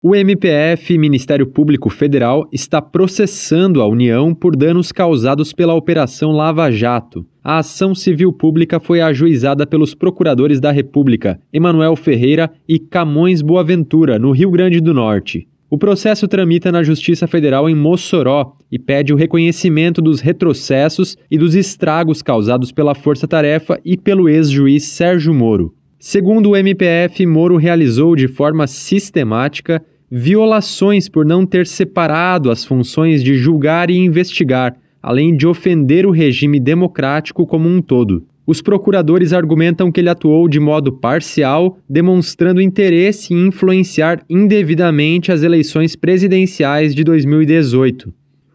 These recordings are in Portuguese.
O MPF, Ministério Público Federal, está processando a União por danos causados pela Operação Lava Jato. A ação civil pública foi ajuizada pelos procuradores da República, Emanuel Ferreira e Camões Boaventura, no Rio Grande do Norte. O processo tramita na Justiça Federal em Mossoró e pede o reconhecimento dos retrocessos e dos estragos causados pela Força Tarefa e pelo ex-juiz Sérgio Moro. Segundo o MPF, Moro realizou de forma sistemática violações por não ter separado as funções de julgar e investigar, além de ofender o regime democrático como um todo. Os procuradores argumentam que ele atuou de modo parcial, demonstrando interesse em influenciar indevidamente as eleições presidenciais de 2018.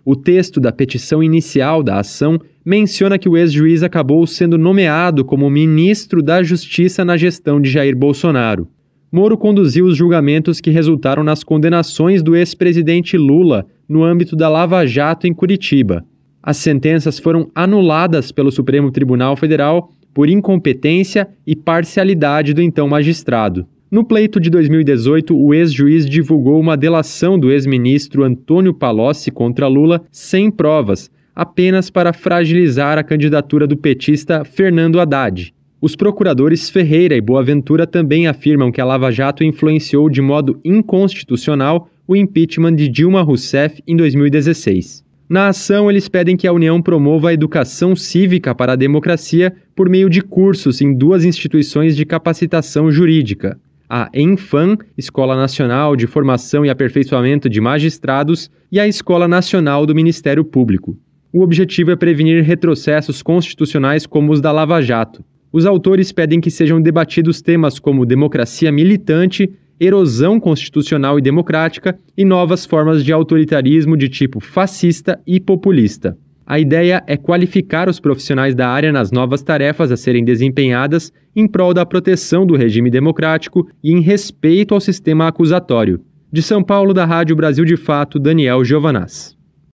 O texto da petição inicial da ação menciona que o ex-juiz acabou sendo nomeado como ministro da Justiça na gestão de Jair Bolsonaro. Moro conduziu os julgamentos que resultaram nas condenações do ex-presidente Lula no âmbito da Lava Jato em Curitiba. As sentenças foram anuladas pelo Supremo Tribunal Federal por incompetência e parcialidade do então magistrado. No pleito de 2018, o ex-juiz divulgou uma delação do ex-ministro Antônio Palocci contra Lula sem provas, apenas para fragilizar a candidatura do petista Fernando Haddad. Os procuradores Ferreira e Boaventura também afirmam que a Lava Jato influenciou de modo inconstitucional o impeachment de Dilma Rousseff em 2016. Na ação, eles pedem que a União promova a educação cívica para a democracia por meio de cursos em duas instituições de capacitação jurídica: a ENFAM, Escola Nacional de Formação e Aperfeiçoamento de Magistrados, e a Escola Nacional do Ministério Público. O objetivo é prevenir retrocessos constitucionais como os da Lava Jato. Os autores pedem que sejam debatidos temas como democracia militante, erosão constitucional e democrática e novas formas de autoritarismo de tipo fascista e populista. A ideia é qualificar os profissionais da área nas novas tarefas a serem desempenhadas em prol da proteção do regime democrático e em respeito ao sistema acusatório. De São Paulo, da Rádio Brasil de Fato, Daniel Giovanaz.